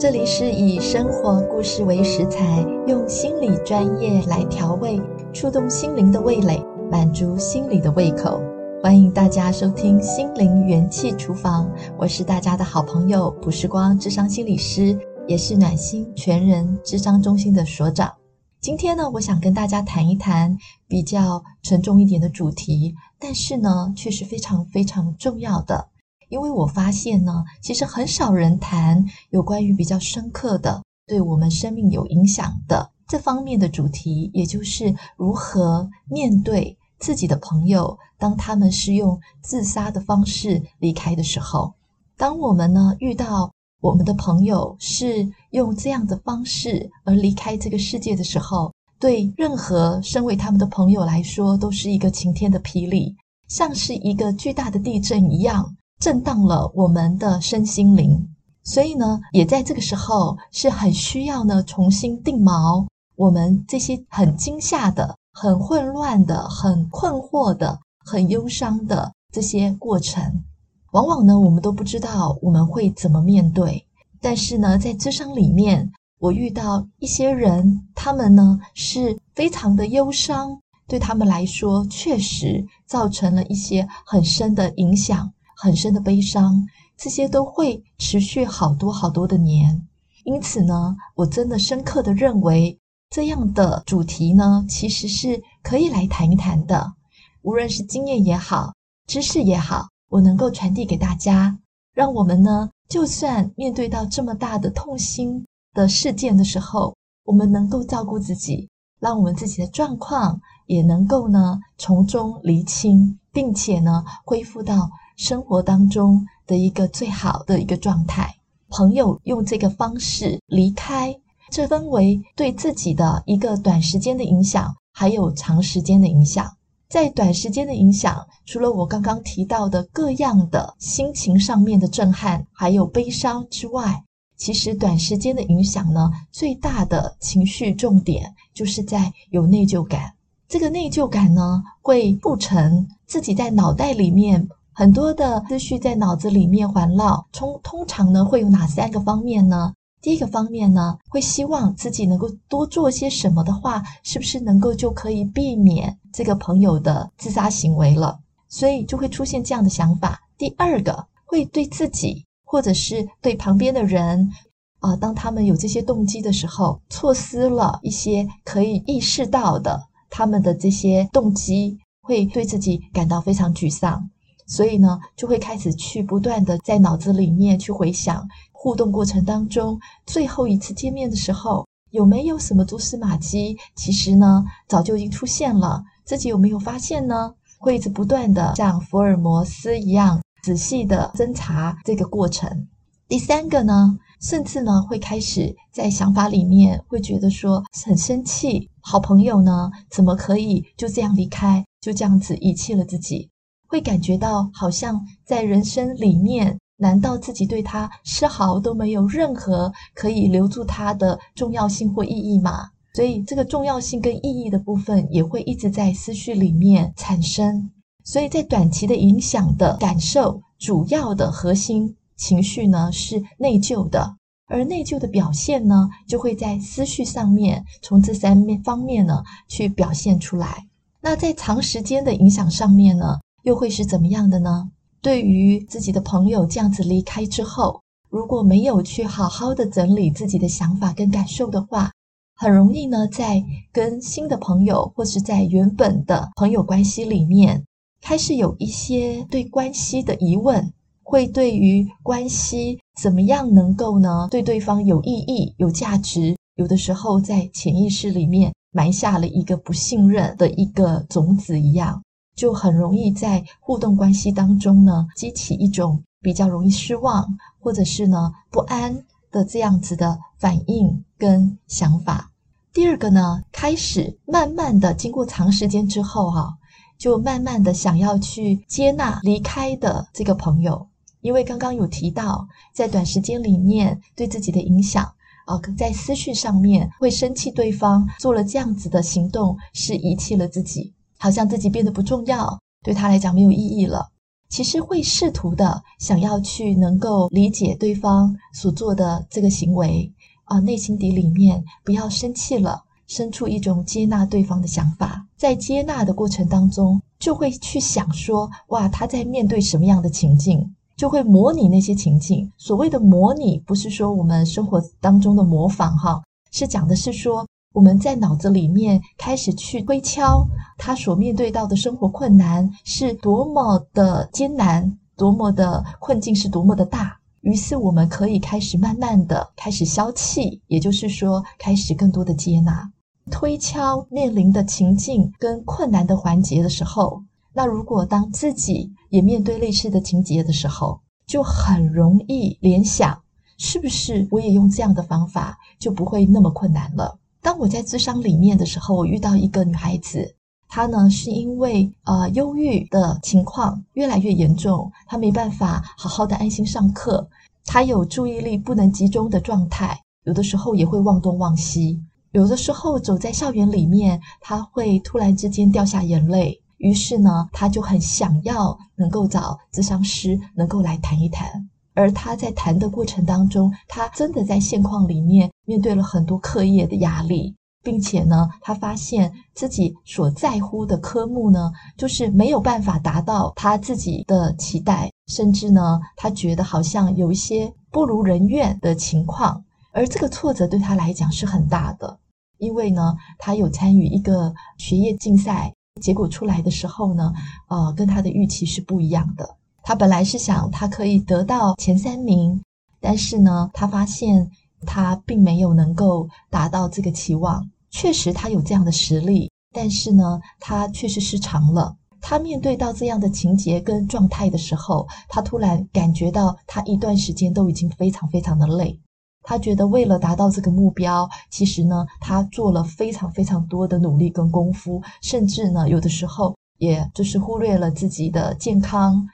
这里是以生活故事为食材，用心理专业来调味，触动心灵的味蕾，满足心理的胃口。欢迎大家收听心灵元气厨房，我是大家的好朋友卜时光智商心理师，也是暖心全人智商中心的所长。今天呢，我想跟大家谈一谈比较沉重一点的主题，但是呢，却是非常非常重要的。因为我发现呢，其实很少人谈有关于比较深刻的、对我们生命有影响的这方面的主题，也就是如何面对自己的朋友，当他们是用自杀的方式离开的时候。当我们呢遇到我们的朋友是用这样的方式而离开这个世界的时候，对任何身为他们的朋友来说，都是一个晴天的霹雳，像是一个巨大的地震一样。震荡了我们的身心灵，所以呢，也在这个时候是很需要呢重新定锚我们这些很惊吓的、很混乱的、很困惑的、很忧伤的这些过程。往往呢，我们都不知道我们会怎么面对。但是呢，在咨商里面，我遇到一些人，他们呢是非常的忧伤，对他们来说，确实造成了一些很深的影响。很深的悲伤，这些都会持续好多好多的年。因此呢，我真的深刻的认为，这样的主题呢，其实是可以来谈一谈的。无论是经验也好，知识也好，我能够传递给大家，让我们呢，就算面对到这么大的痛心的事件的时候，我们能够照顾自己，让我们自己的状况也能够呢，从中厘清，并且呢，恢复到。生活当中的一个最好的一个状态，朋友用这个方式离开，这分为对自己的一个短时间的影响，还有长时间的影响。在短时间的影响，除了我刚刚提到的各样的心情上面的震撼，还有悲伤之外，其实短时间的影响呢，最大的情绪重点就是在有内疚感。这个内疚感呢，会促成自己在脑袋里面。很多的思绪在脑子里面环绕，通通常呢会有哪三个方面呢？第一个方面呢，会希望自己能够多做些什么的话，是不是能够就可以避免这个朋友的自杀行为了？所以就会出现这样的想法。第二个，会对自己或者是对旁边的人，啊、当他们有这些动机的时候，错失了一些可以意识到的他们的这些动机，会对自己感到非常沮丧。所以呢，就会开始去不断的在脑子里面去回想互动过程当中最后一次见面的时候有没有什么蛛丝马迹？其实呢，早就已经出现了，自己有没有发现呢？会一直不断的像福尔摩斯一样仔细的侦查这个过程。第三个呢，甚至呢会开始在想法里面会觉得说很生气，好朋友呢怎么可以就这样离开，就这样子遗弃了自己？会感觉到好像在人生里面，难道自己对他丝毫都没有任何可以留住他的重要性或意义吗？所以这个重要性跟意义的部分也会一直在思绪里面产生。所以在短期的影响的感受，主要的核心情绪呢是内疚的，而内疚的表现呢就会在思绪上面，从这三面方面呢去表现出来。那在长时间的影响上面呢，又会是怎么样的呢？对于自己的朋友这样子离开之后，如果没有去好好的整理自己的想法跟感受的话，很容易呢，在跟新的朋友或是在原本的朋友关系里面，开始有一些对关系的疑问，会对于关系怎么样能够呢，对对方有意义、有价值，有的时候在潜意识里面埋下了一个不信任的一个种子一样。就很容易在互动关系当中呢，激起一种比较容易失望，或者是呢不安的这样子的反应跟想法。第二个呢，开始慢慢的经过长时间之后哈、啊，就慢慢的想要去接纳离开的这个朋友，因为刚刚有提到，在短时间里面对自己的影响啊，在思绪上面会生气对方做了这样子的行动，是遗弃了自己。好像自己变得不重要，对他来讲没有意义了。其实会试图的想要去能够理解对方所做的这个行为啊，内心底里面不要生气了，生出一种接纳对方的想法，在接纳的过程当中，就会去想说，哇，他在面对什么样的情境，就会模拟那些情境。所谓的模拟，不是说我们生活当中的模仿哈，是讲的是说。我们在脑子里面开始去推敲他所面对到的生活困难是多么的艰难，多么的困境是多么的大。于是我们可以开始慢慢的开始消气，也就是说，开始更多的接纳。推敲面临的情境跟困难的环节的时候，那如果当自己也面对类似的情节的时候，就很容易联想，是不是我也用这样的方法就不会那么困难了？当我在咨商里面的时候，我遇到一个女孩子，她呢是因为呃忧郁的情况越来越严重，她没办法好好的安心上课，她有注意力不能集中的状态，有的时候也会忘东忘西，有的时候走在校园里面，她会突然之间掉下眼泪，于是呢，她就很想要能够找咨商师能够来谈一谈。而他在谈的过程当中，他真的在现况里面面对了很多课业的压力，并且呢，他发现自己所在乎的科目呢，就是没有办法达到他自己的期待，甚至呢，他觉得好像有一些不如人愿的情况，而这个挫折对他来讲是很大的，因为呢，他有参与一个学业竞赛，结果出来的时候呢，呃，跟他的预期是不一样的。他本来是想他可以得到前三名，但是呢，他发现他并没有能够达到这个期望。确实，他有这样的实力，但是呢，他确实失常了。他面对到这样的情节跟状态的时候，他突然感觉到他一段时间都已经非常非常的累。他觉得为了达到这个目标，其实呢，他做了非常非常多的努力跟功夫，甚至呢，有的时候也就是忽略了自己的健康。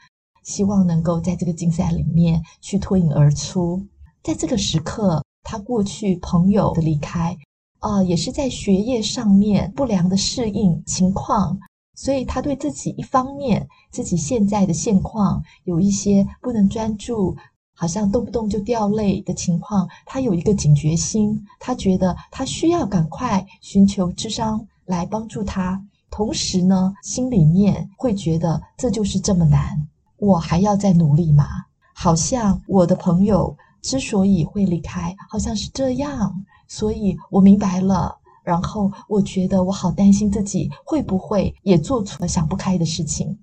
希望能够在这个竞赛里面去脱颖而出。在这个时刻，他过去朋友的离开，啊、也是在学业上面不良的适应情况，所以他对自己一方面自己现在的现况有一些不能专注，好像动不动就掉泪的情况，他有一个警觉心，他觉得他需要赶快寻求智商来帮助他，同时呢，心里面会觉得这就是这么难。我还要再努力吗？好像我的朋友之所以会离开，好像是这样，所以我明白了。然后我觉得我好担心自己会不会也做出了想不开的事情。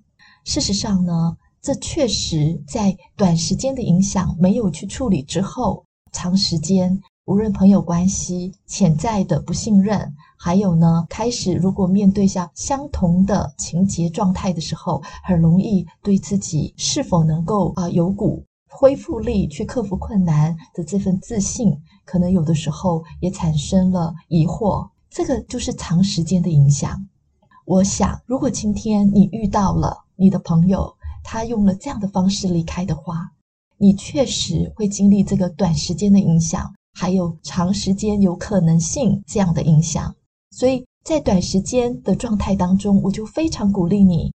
事实上呢，这确实在短时间的影响没有去处理之后，长时间。无论朋友关系、潜在的不信任，还有呢，开始如果面对下相同的情节状态的时候，很容易对自己是否能够啊、有股恢复力去克服困难的这份自信，可能有的时候也产生了疑惑。这个就是长时间的影响。我想，如果今天你遇到了你的朋友，他用了这样的方式离开的话，你确实会经历这个短时间的影响。还有长时间有可能性这样的影响，所以在短时间的状态当中，我就非常鼓励你，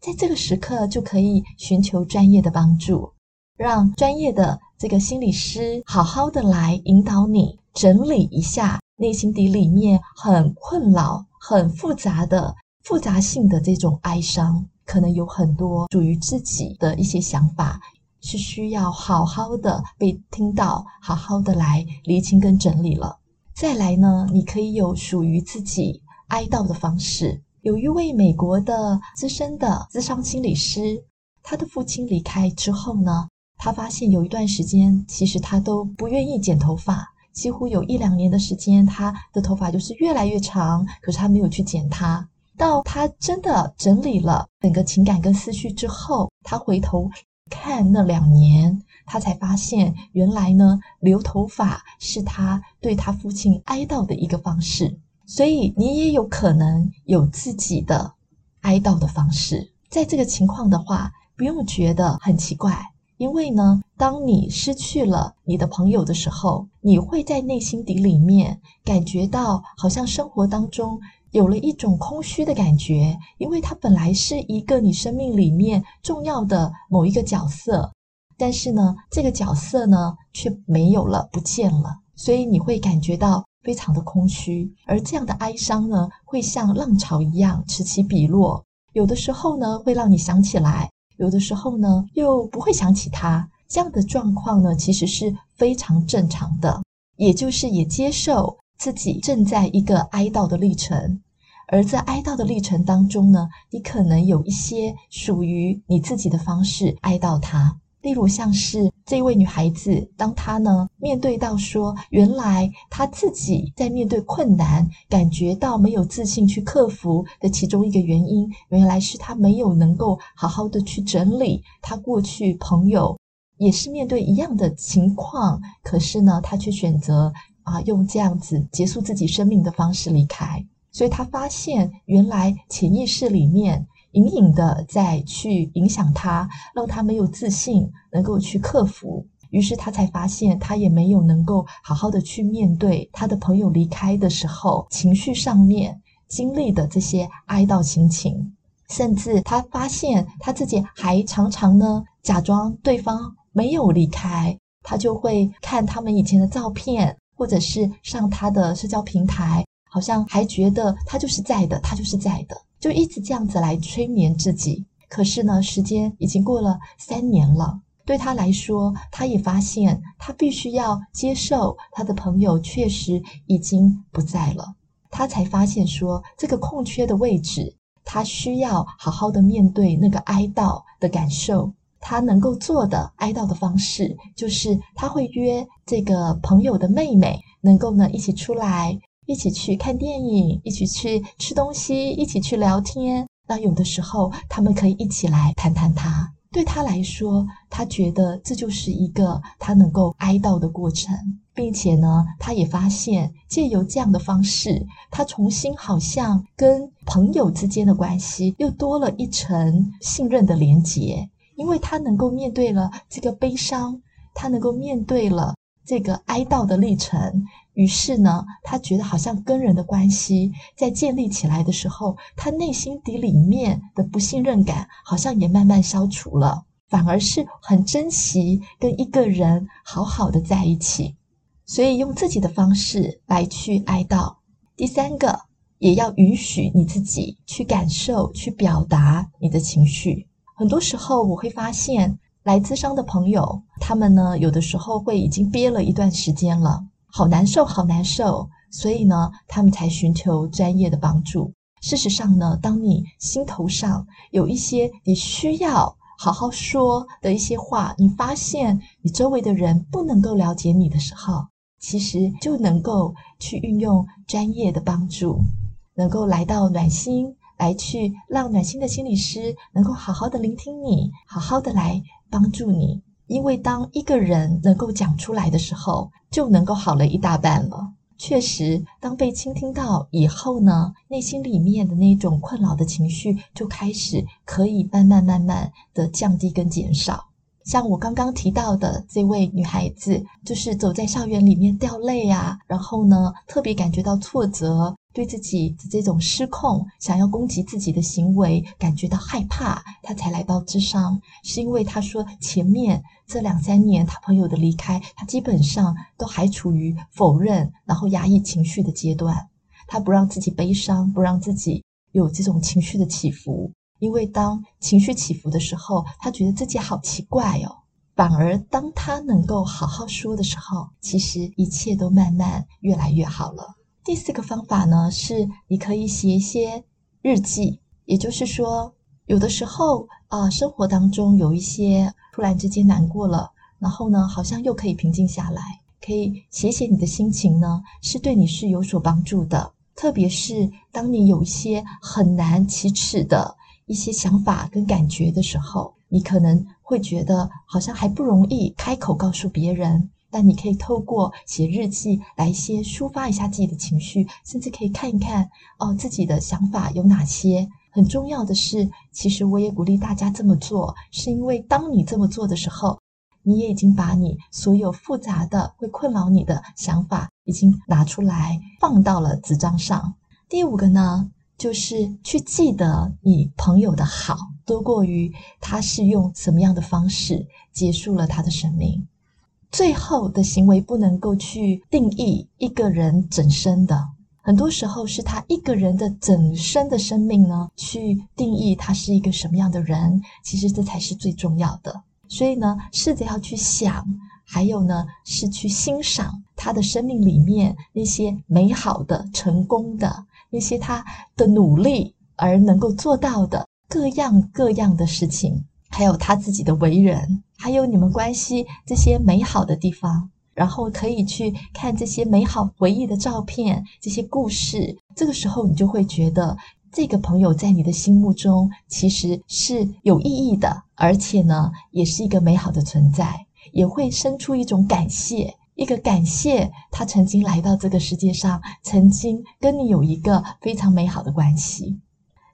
在这个时刻就可以寻求专业的帮助，让专业的这个心理师好好的来引导你，整理一下内心底里面很困扰、很复杂的复杂性的这种哀伤，可能有很多属于自己的一些想法。是需要好好的被听到，好好的来厘清跟整理了。再来呢，你可以有属于自己哀悼的方式。有一位美国的资深的咨商心理师，他的父亲离开之后呢，他发现有一段时间，其实他都不愿意剪头发，几乎有一两年的时间，他的头发就是越来越长，可是他没有去剪它。到他真的整理了整个情感跟思绪之后，他回头。看那两年，他才发现原来呢，留头发是他对他父亲哀悼的一个方式。所以你也有可能有自己的哀悼的方式。在这个情况的话，不用觉得很奇怪，因为呢，当你失去了你的朋友的时候，你会在内心底里面感觉到，好像生活当中有了一种空虚的感觉，因为它本来是一个你生命里面重要的某一个角色，但是呢，这个角色呢却没有了，不见了，所以你会感觉到非常的空虚。而这样的哀伤呢，会像浪潮一样此起彼落，有的时候呢会让你想起来，有的时候呢又不会想起他。这样的状况呢，其实是非常正常的，也就是也接受。自己正在一个哀悼的历程，而在哀悼的历程当中呢，你可能有一些属于你自己的方式哀悼他。例如，像是这位女孩子，当她呢面对到说，原来她自己在面对困难，感觉到没有自信去克服的其中一个原因，原来是她没有能够好好的去整理她过去朋友也是面对一样的情况，可是呢，她却选择。啊，用这样子结束自己生命的方式离开，所以他发现原来潜意识里面隐隐的在去影响他，让他没有自信，能够去克服。于是他才发现，他也没有能够好好的去面对他的朋友离开的时候，情绪上面经历的这些哀悼心情，甚至他发现他自己还常常呢假装对方没有离开，他就会看他们以前的照片。或者是上他的社交平台，好像还觉得他就是在的，他就是在的，就一直这样子来催眠自己。可是呢，时间已经过了三年了，对他来说，他也发现他必须要接受他的朋友确实已经不在了。他才发现说，这个空缺的位置，他需要好好的面对那个哀悼的感受。他能够做的哀悼的方式，就是他会约这个朋友的妹妹，能够呢一起出来，一起去看电影，一起去吃东西，一起去聊天。那有的时候，他们可以一起来谈谈他。对他来说，他觉得这就是一个他能够哀悼的过程，并且呢，他也发现借由这样的方式，他重新好像跟朋友之间的关系又多了一层信任的连结。因为他能够面对了这个悲伤，他能够面对了这个哀悼的历程，于是呢，他觉得好像跟人的关系在建立起来的时候，他内心底里面的不信任感好像也慢慢消除了，反而是很珍惜跟一个人好好的在一起，所以用自己的方式来去哀悼。第三个，也要允许你自己去感受、去表达你的情绪。很多时候，我会发现来咨商的朋友，他们呢，有的时候会已经憋了一段时间了，好难受，好难受，所以呢，他们才寻求专业的帮助。事实上呢，当你心头上有一些你需要好好说的一些话，你发现你周围的人不能够了解你的时候，其实就能够去运用专业的帮助，能够来到暖心。来去让暖心的心理师能够好好的聆听你，好好的来帮助你。因为当一个人能够讲出来的时候，就能够好了一大半了。确实，当被倾听到以后呢，内心里面的那种困扰的情绪就开始可以慢慢慢慢的降低跟减少。像我刚刚提到的这位女孩子，就是走在校园里面掉泪啊，然后呢，特别感觉到挫折。对自己的这种失控、想要攻击自己的行为感觉到害怕，他才来到咨商，是因为他说前面这两三年他朋友的离开，他基本上都还处于否认，然后压抑情绪的阶段，他不让自己悲伤，不让自己有这种情绪的起伏，因为当情绪起伏的时候，他觉得自己好奇怪哦，反而当他能够好好说的时候，其实一切都慢慢越来越好了。第四个方法呢，是你可以写一些日记，也就是说，有的时候啊、生活当中有一些突然之间难过了，然后呢，好像又可以平静下来，可以写写你的心情呢，是对你是有所帮助的。特别是当你有一些很难启齿的一些想法跟感觉的时候，你可能会觉得好像还不容易开口告诉别人。但你可以透过写日记来先抒发一下自己的情绪，甚至可以看一看哦，自己的想法有哪些。很重要的是，其实我也鼓励大家这么做，是因为当你这么做的时候，你也已经把你所有复杂的会困扰你的想法已经拿出来放到了纸张上。第五个呢，就是去记得你朋友的好，多过于他是用什么样的方式结束了他的生命。最后的行为不能够去定义一个人整生的，很多时候是他一个人的整生的生命呢，去定义他是一个什么样的人。其实这才是最重要的。所以呢，试着要去想，还有呢，是去欣赏他的生命里面那些美好的、成功的那些他的努力而能够做到的各样各样的事情。还有他自己的为人，还有你们关系这些美好的地方，然后可以去看这些美好回忆的照片，这些故事。这个时候，你就会觉得这个朋友在你的心目中其实是有意义的，而且呢，也是一个美好的存在，也会生出一种感谢，一个感谢他曾经来到这个世界上，曾经跟你有一个非常美好的关系。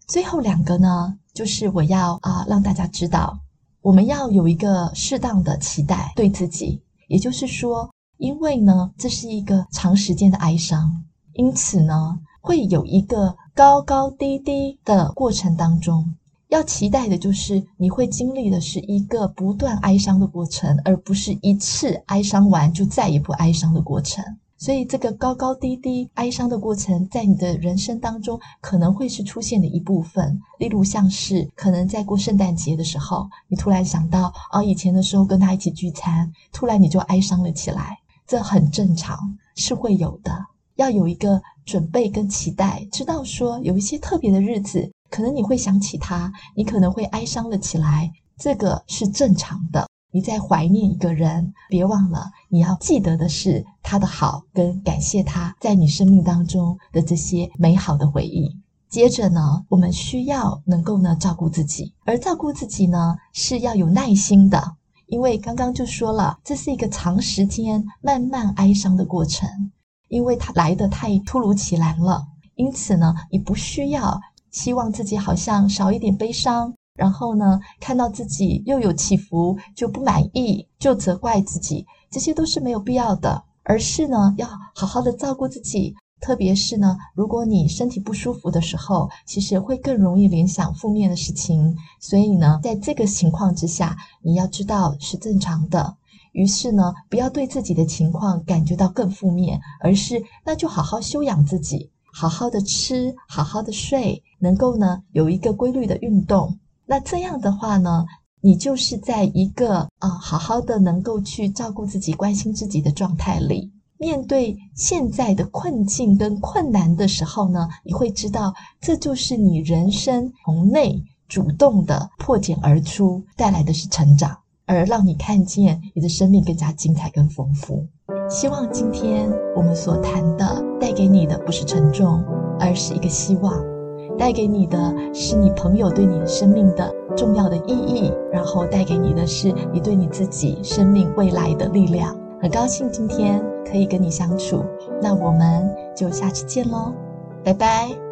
最后两个呢，就是我要啊、让大家知道，我们要有一个适当的期待对自己，也就是说，因为呢这是一个长时间的哀伤，因此呢会有一个高高低低的过程当中，要期待的就是你会经历的是一个不断哀伤的过程，而不是一次哀伤完就再也不哀伤的过程。所以，这个高高低低、哀伤的过程，在你的人生当中可能会是出现的一部分。例如，像是可能在过圣诞节的时候，你突然想到啊，以前的时候跟他一起聚餐，突然你就哀伤了起来，这很正常，是会有的。要有一个准备跟期待，知道说有一些特别的日子，可能你会想起他，你可能会哀伤了起来，这个是正常的。你在怀念一个人，别忘了你要记得的是他的好，跟感谢他在你生命当中的这些美好的回忆。接着呢，我们需要能够呢照顾自己，而照顾自己呢是要有耐心的，因为刚刚就说了，这是一个长时间慢慢哀伤的过程，因为它来的太突如其来了。因此呢，你不需要希望自己好像少一点悲伤。然后呢，看到自己又有起伏，就不满意，就责怪自己，这些都是没有必要的。而是呢，要好好的照顾自己。特别是呢，如果你身体不舒服的时候，其实会更容易联想负面的事情。所以呢，在这个情况之下，你要知道是正常的。于是呢，不要对自己的情况感觉到更负面，而是那就好好休养自己，好好的吃，好好的睡，能够呢有一个规律的运动。那这样的话呢，你就是在一个啊、呃，好好的能够去照顾自己、关心自己的状态里，面对现在的困境跟困难的时候呢，你会知道，这就是你人生从内主动的破茧而出带来的是成长，而让你看见你的生命更加精彩跟丰富。希望今天我们所谈的带给你的不是沉重，而是一个希望。带给你的是你朋友对你生命的重要的意义，然后带给你的是你对你自己生命未来的力量。很高兴今天可以跟你相处，那我们就下次见喽，拜拜。